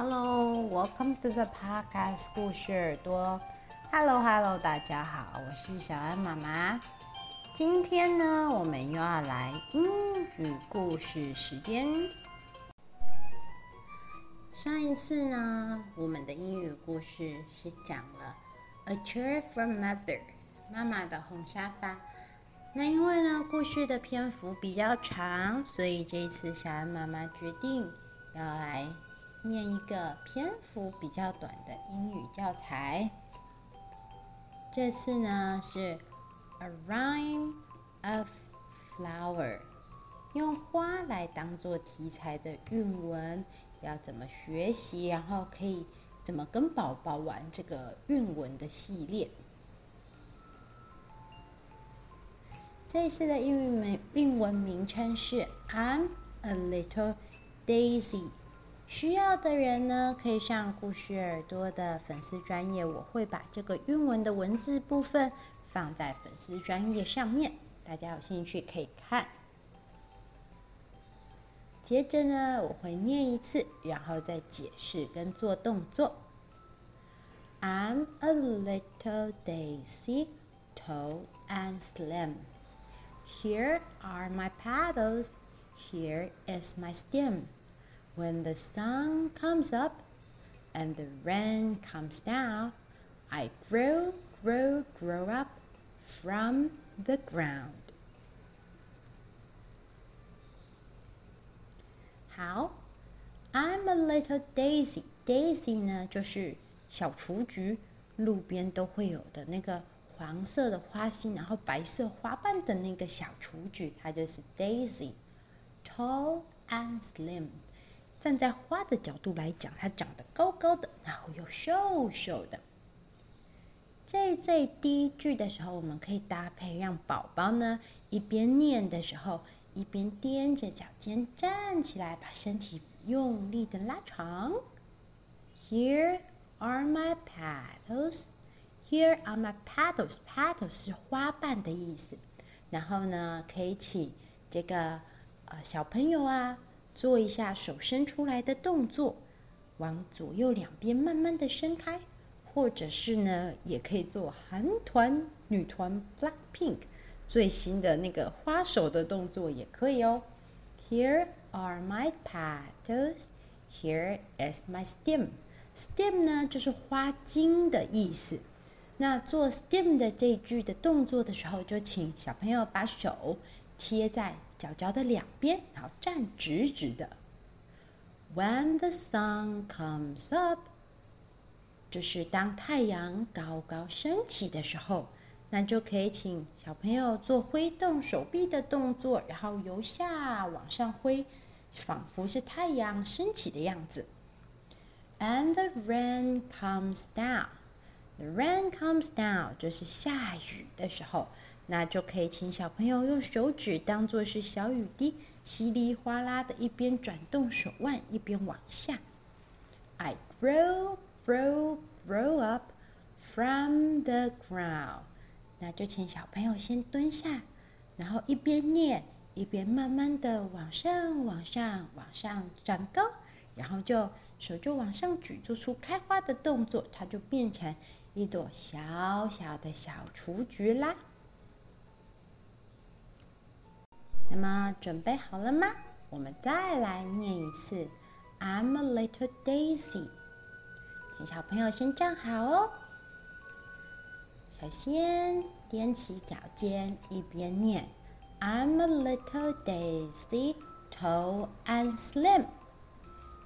Hello, welcome to the podcast 故事耳朵。Hello, Hello，大家好，我是小安妈妈。今天呢，我们又要来英语故事时间。上一次呢，我们的英语故事是讲了 A Chair for Mother，妈妈的红沙发。那因为呢，故事的篇幅比较长，所以这一次小安妈妈决定要来。念一个篇幅比较短的英语教材。这次呢是 A Rhyme of Flower，用花来当做题材的韵文，要怎么学习，然后可以怎么跟宝宝玩这个韵文的系列。这次的英语名韵文名称是 I'm a little daisy。需要的人呢，可以上故事耳朵的粉丝专页，我会把这个韵文的文字部分放在粉丝专页上面，大家有兴趣可以看。接着呢，我会念一次，然后再解释跟做动作。I'm a little daisy, tall and slim. Here are my petals. Here is my stem. When the sun comes up and the rain comes down, I grow, grow, grow up from the ground. 好，I'm a little daisy. Daisy 呢，就是小雏菊，路边都会有的那个黄色的花心，然后白色花瓣的那个小雏菊，它就是 Daisy. Tall and slim. 站在花的角度来讲，它长得高高的，然后又瘦瘦的。在这第一句的时候，我们可以搭配，让宝宝呢一边念的时候，一边踮着脚尖站起来，把身体用力的拉长。Here are my petals. Here are my petals. Petals 是花瓣的意思。然后呢，可以请这个呃小朋友啊。做一下手伸出来的动作，往左右两边慢慢的伸开，或者是呢，也可以做韩团女团 Blackpink 最新的那个花手的动作也可以哦。Here are my petals. Here is my stem. Stem 呢就是花茎的意思。那做 stem 的这句的动作的时候，就请小朋友把手贴在。脚脚的两边，然后站直直的。When the sun comes up，就是当太阳高高升起的时候，那就可以请小朋友做挥动手臂的动作，然后由下往上挥，仿佛是太阳升起的样子。And the rain comes down。The rain comes down，就是下雨的时候。那就可以请小朋友用手指当做是小雨滴，稀里哗啦的，一边转动手腕，一边往下。I grow, grow, grow up from the ground。那就请小朋友先蹲下，然后一边念，一边慢慢的往上、往上、往上长高，然后就手就往上举，做出开花的动作，它就变成一朵小小的小雏菊啦。那么准备好了吗？我们再来念一次。I'm a little daisy。请小朋友先站好哦。首先踮起脚尖，一边念。I'm a little daisy tall and slim。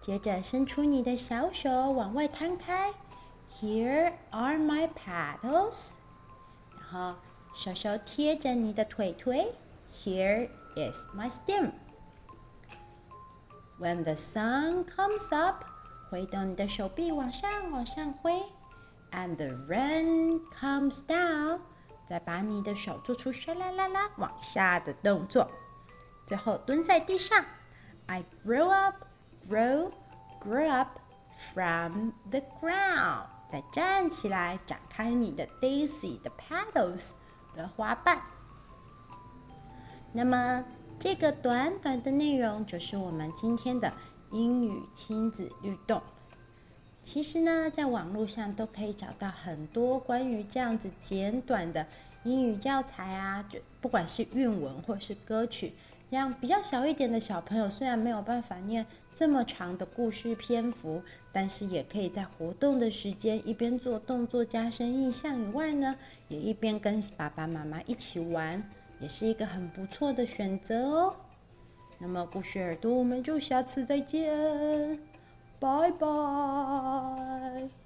接着伸出你的小手往外摊开，Here are my paddles。然后手手贴着你的腿腿，Here is my stem。When the sun comes up，挥动你的手臂往上往上挥，and the rain comes down，再把你的手做出沙啦啦啦往下的动作，最后蹲在地上，I grow up。Grow, grow up from the ground。再站起来，展开你的 Daisy 的 paddles 的花瓣。 那么，这个短短的内容就是我们今天的英语亲子律动。其实呢，在网络上都可以找到很多关于这样子简短的英语教材啊，就不管是韵文或是歌曲。让比较小一点的小朋友，虽然没有办法念这么长的故事篇幅，但是也可以在活动的时间一边做动作加深印象以外呢，也一边跟爸爸妈妈一起玩，也是一个很不错的选择哦。那么故事耳朵，我们就下次再见，拜拜。